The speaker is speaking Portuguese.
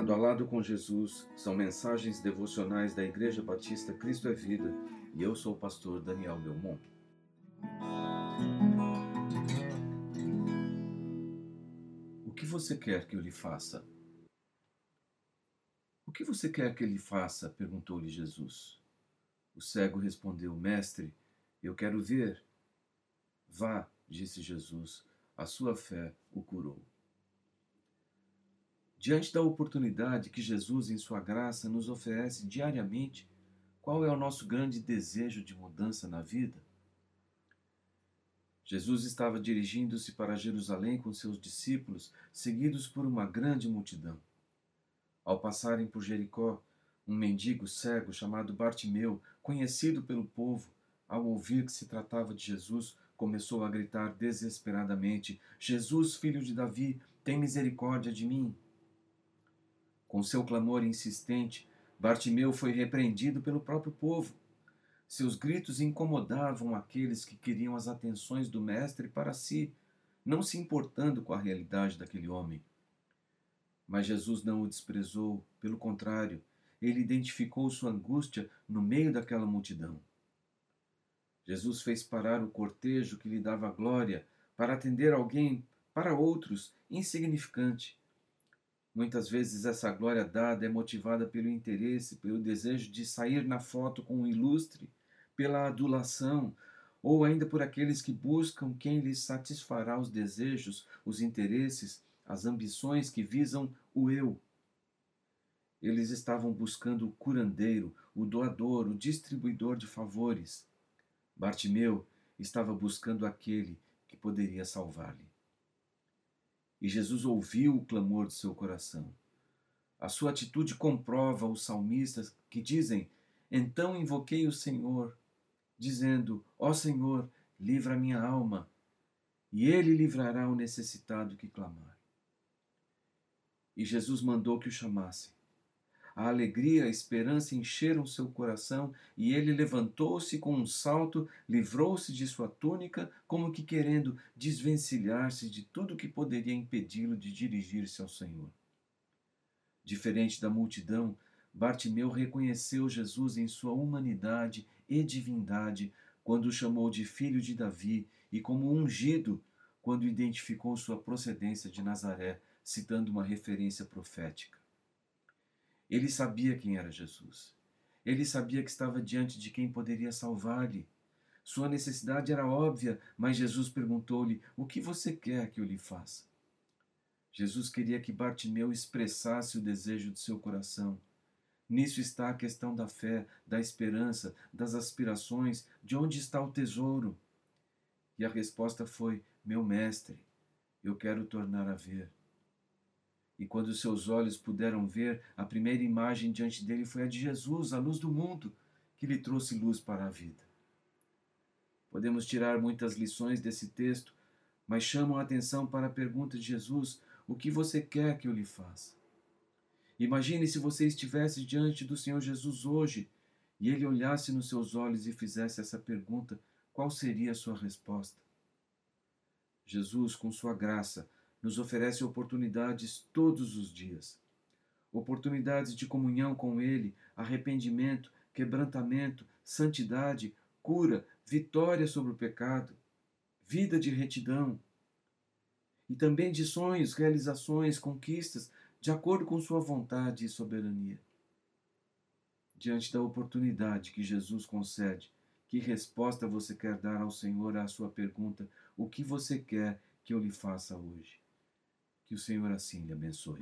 Lado a Lado com Jesus são mensagens devocionais da Igreja Batista Cristo é Vida e eu sou o pastor Daniel Belmont. O que você quer que eu lhe faça? O que você quer que ele faça? perguntou-lhe Jesus. O cego respondeu: Mestre, eu quero ver. Vá, disse Jesus, a sua fé o curou. Diante da oportunidade que Jesus, em Sua graça, nos oferece diariamente, qual é o nosso grande desejo de mudança na vida? Jesus estava dirigindo-se para Jerusalém com seus discípulos, seguidos por uma grande multidão. Ao passarem por Jericó, um mendigo cego chamado Bartimeu, conhecido pelo povo, ao ouvir que se tratava de Jesus, começou a gritar desesperadamente: Jesus, filho de Davi, tem misericórdia de mim. Com seu clamor insistente, Bartimeu foi repreendido pelo próprio povo. Seus gritos incomodavam aqueles que queriam as atenções do Mestre para si, não se importando com a realidade daquele homem. Mas Jesus não o desprezou, pelo contrário, ele identificou sua angústia no meio daquela multidão. Jesus fez parar o cortejo que lhe dava glória para atender alguém, para outros, insignificante. Muitas vezes essa glória dada é motivada pelo interesse, pelo desejo de sair na foto com um ilustre, pela adulação, ou ainda por aqueles que buscam quem lhes satisfará os desejos, os interesses, as ambições que visam o eu. Eles estavam buscando o curandeiro, o doador, o distribuidor de favores. Bartimeu estava buscando aquele que poderia salvar-lhe. E Jesus ouviu o clamor de seu coração. A sua atitude comprova os salmistas que dizem: Então invoquei o Senhor, dizendo: Ó Senhor, livra minha alma, e ele livrará o necessitado que clamar. E Jesus mandou que o chamassem. A alegria, a esperança encheram seu coração e ele levantou-se com um salto, livrou-se de sua túnica, como que querendo desvencilhar-se de tudo que poderia impedi-lo de dirigir-se ao Senhor. Diferente da multidão, Bartimeu reconheceu Jesus em sua humanidade e divindade quando o chamou de filho de Davi e como ungido quando identificou sua procedência de Nazaré, citando uma referência profética. Ele sabia quem era Jesus. Ele sabia que estava diante de quem poderia salvar-lhe. Sua necessidade era óbvia, mas Jesus perguntou-lhe: O que você quer que eu lhe faça? Jesus queria que Bartimeu expressasse o desejo de seu coração. Nisso está a questão da fé, da esperança, das aspirações, de onde está o tesouro. E a resposta foi: Meu mestre, eu quero tornar a ver. E quando seus olhos puderam ver, a primeira imagem diante dele foi a de Jesus, a luz do mundo, que lhe trouxe luz para a vida. Podemos tirar muitas lições desse texto, mas chamam a atenção para a pergunta de Jesus: O que você quer que eu lhe faça? Imagine se você estivesse diante do Senhor Jesus hoje e ele olhasse nos seus olhos e fizesse essa pergunta: qual seria a sua resposta? Jesus, com sua graça, nos oferece oportunidades todos os dias. Oportunidades de comunhão com Ele, arrependimento, quebrantamento, santidade, cura, vitória sobre o pecado, vida de retidão. E também de sonhos, realizações, conquistas, de acordo com Sua vontade e soberania. Diante da oportunidade que Jesus concede, que resposta você quer dar ao Senhor à sua pergunta: O que você quer que eu lhe faça hoje? Que o Senhor assim lhe abençoe.